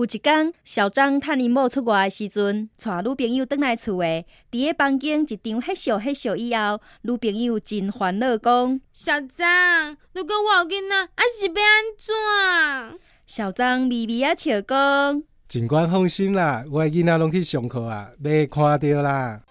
有一天，小张趁伊某出外的时阵，带女朋友倒来厝诶。伫个房间一张黑笑黑笑以后，女朋友真烦恼讲：“小张，你果我囡仔啊是要安怎？”小张微微啊笑讲：“尽管放心啦，我囡仔拢去上课啊，袂看着啦。”